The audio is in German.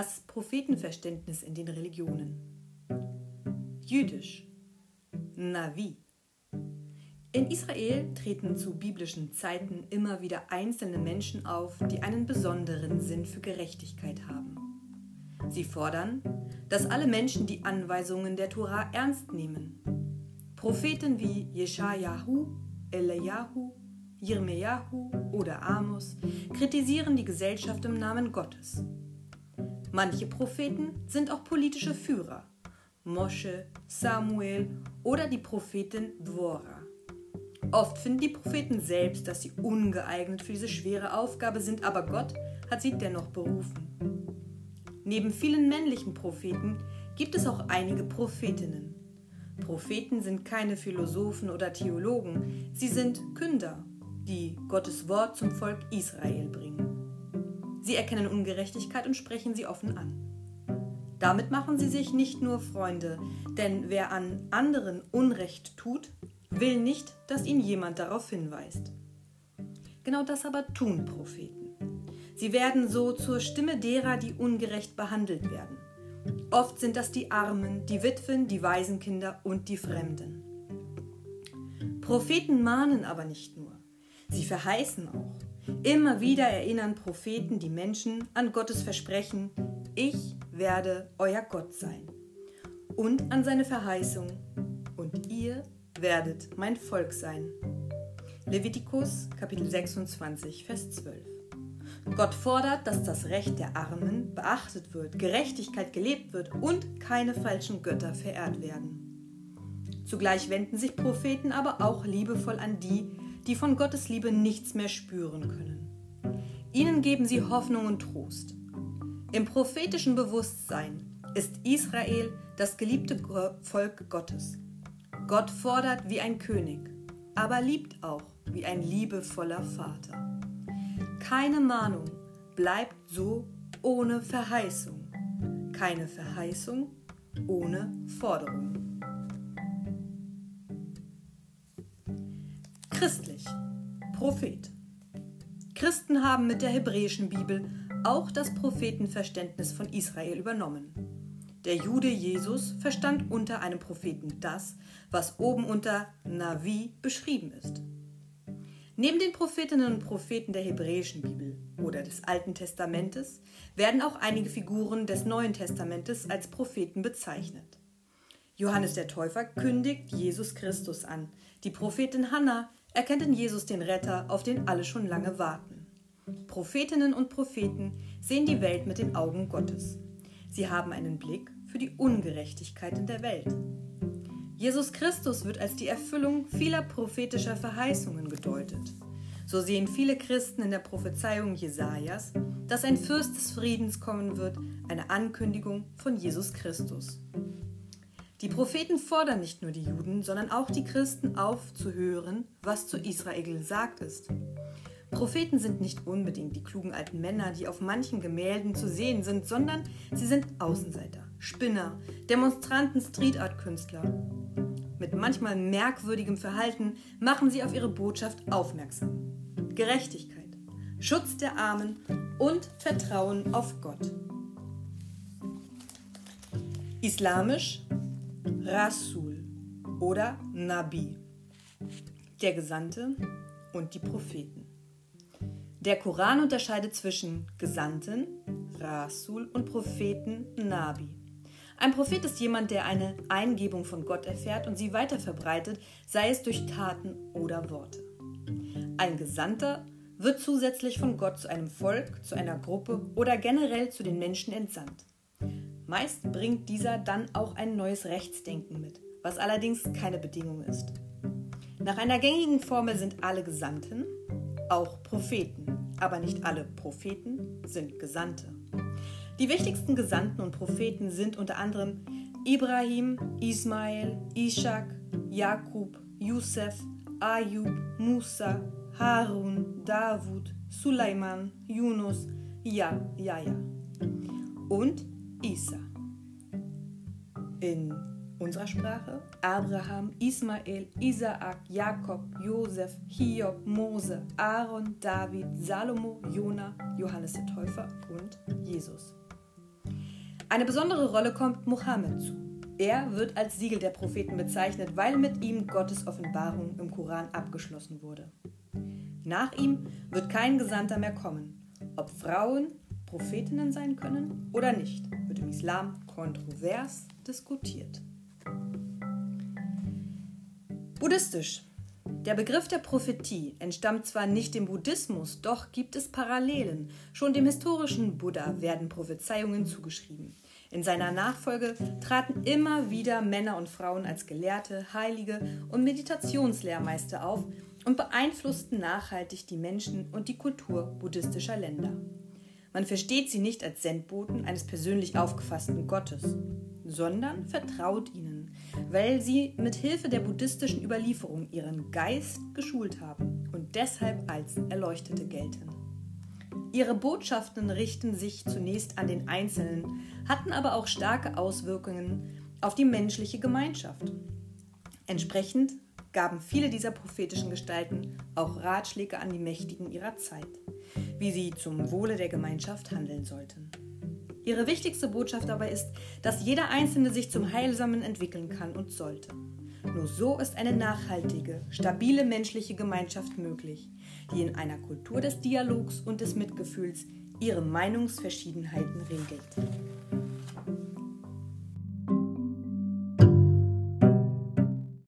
Das Prophetenverständnis in den Religionen. Jüdisch. Navi. In Israel treten zu biblischen Zeiten immer wieder einzelne Menschen auf, die einen besonderen Sinn für Gerechtigkeit haben. Sie fordern, dass alle Menschen die Anweisungen der Tora ernst nehmen. Propheten wie Jeschajahu, Eliyahu, Jirmejahu oder Amos kritisieren die Gesellschaft im Namen Gottes. Manche Propheten sind auch politische Führer, Mosche, Samuel oder die Prophetin Dvora. Oft finden die Propheten selbst, dass sie ungeeignet für diese schwere Aufgabe sind, aber Gott hat sie dennoch berufen. Neben vielen männlichen Propheten gibt es auch einige Prophetinnen. Propheten sind keine Philosophen oder Theologen, sie sind Künder, die Gottes Wort zum Volk Israel bringen. Sie erkennen Ungerechtigkeit und sprechen sie offen an. Damit machen sie sich nicht nur Freunde, denn wer an anderen Unrecht tut, will nicht, dass ihn jemand darauf hinweist. Genau das aber tun Propheten. Sie werden so zur Stimme derer, die ungerecht behandelt werden. Oft sind das die Armen, die Witwen, die Waisenkinder und die Fremden. Propheten mahnen aber nicht nur, sie verheißen auch. Immer wieder erinnern Propheten die Menschen an Gottes Versprechen, ich werde euer Gott sein. Und an seine Verheißung, und ihr werdet mein Volk sein. Levitikus Kapitel 26, Vers 12. Gott fordert, dass das Recht der Armen beachtet wird, Gerechtigkeit gelebt wird und keine falschen Götter verehrt werden. Zugleich wenden sich Propheten aber auch liebevoll an die, die von Gottes Liebe nichts mehr spüren können. Ihnen geben sie Hoffnung und Trost. Im prophetischen Bewusstsein ist Israel das geliebte Volk Gottes. Gott fordert wie ein König, aber liebt auch wie ein liebevoller Vater. Keine Mahnung bleibt so ohne Verheißung. Keine Verheißung ohne Forderung. Christlich. Prophet. Christen haben mit der hebräischen Bibel auch das Prophetenverständnis von Israel übernommen. Der Jude Jesus verstand unter einem Propheten das, was oben unter Navi beschrieben ist. Neben den Prophetinnen und Propheten der hebräischen Bibel oder des Alten Testamentes werden auch einige Figuren des Neuen Testamentes als Propheten bezeichnet. Johannes der Täufer kündigt Jesus Christus an. Die Prophetin Hannah erkennt in Jesus den Retter, auf den alle schon lange warten. Prophetinnen und Propheten sehen die Welt mit den Augen Gottes. Sie haben einen Blick für die Ungerechtigkeit in der Welt. Jesus Christus wird als die Erfüllung vieler prophetischer Verheißungen gedeutet. So sehen viele Christen in der Prophezeiung Jesajas, dass ein Fürst des Friedens kommen wird, eine Ankündigung von Jesus Christus. Die Propheten fordern nicht nur die Juden, sondern auch die Christen auf zu hören, was zu Israel gesagt ist. Propheten sind nicht unbedingt die klugen alten Männer, die auf manchen Gemälden zu sehen sind, sondern sie sind Außenseiter, Spinner, Demonstranten, Streetart-Künstler. Mit manchmal merkwürdigem Verhalten machen sie auf ihre Botschaft aufmerksam. Gerechtigkeit, Schutz der Armen und Vertrauen auf Gott. Islamisch Rasul oder Nabi, der Gesandte und die Propheten. Der Koran unterscheidet zwischen Gesandten, Rasul und Propheten, Nabi. Ein Prophet ist jemand, der eine Eingebung von Gott erfährt und sie weiterverbreitet, sei es durch Taten oder Worte. Ein Gesandter wird zusätzlich von Gott zu einem Volk, zu einer Gruppe oder generell zu den Menschen entsandt. Meist bringt dieser dann auch ein neues Rechtsdenken mit, was allerdings keine Bedingung ist. Nach einer gängigen Formel sind alle Gesandten, auch Propheten, aber nicht alle Propheten sind Gesandte. Die wichtigsten Gesandten und Propheten sind unter anderem Ibrahim, Ismael, Ishak, Jakub, Yusef, Ayub, Musa, Harun, Davud, Suleiman, Yunus, Ja, Jaja und Isa. In unserer Sprache Abraham, Ismael, Isaak, Jakob, Josef, Hiob, Mose, Aaron, David, Salomo, Jona, Johannes der Täufer und Jesus. Eine besondere Rolle kommt Mohammed zu. Er wird als Siegel der Propheten bezeichnet, weil mit ihm Gottes Offenbarung im Koran abgeschlossen wurde. Nach ihm wird kein Gesandter mehr kommen. Ob Frauen Prophetinnen sein können oder nicht, wird im Islam kontrovers diskutiert. Buddhistisch. Der Begriff der Prophetie entstammt zwar nicht dem Buddhismus, doch gibt es Parallelen. Schon dem historischen Buddha werden Prophezeiungen zugeschrieben. In seiner Nachfolge traten immer wieder Männer und Frauen als Gelehrte, Heilige und Meditationslehrmeister auf und beeinflussten nachhaltig die Menschen und die Kultur buddhistischer Länder. Man versteht sie nicht als Sendboten eines persönlich aufgefassten Gottes, sondern vertraut ihnen, weil sie mit Hilfe der buddhistischen Überlieferung ihren Geist geschult haben und deshalb als Erleuchtete gelten. Ihre Botschaften richten sich zunächst an den Einzelnen, hatten aber auch starke Auswirkungen auf die menschliche Gemeinschaft. Entsprechend gaben viele dieser prophetischen Gestalten auch Ratschläge an die Mächtigen ihrer Zeit, wie sie zum Wohle der Gemeinschaft handeln sollten. Ihre wichtigste Botschaft dabei ist, dass jeder Einzelne sich zum Heilsamen entwickeln kann und sollte. Nur so ist eine nachhaltige, stabile menschliche Gemeinschaft möglich, die in einer Kultur des Dialogs und des Mitgefühls ihre Meinungsverschiedenheiten regelt.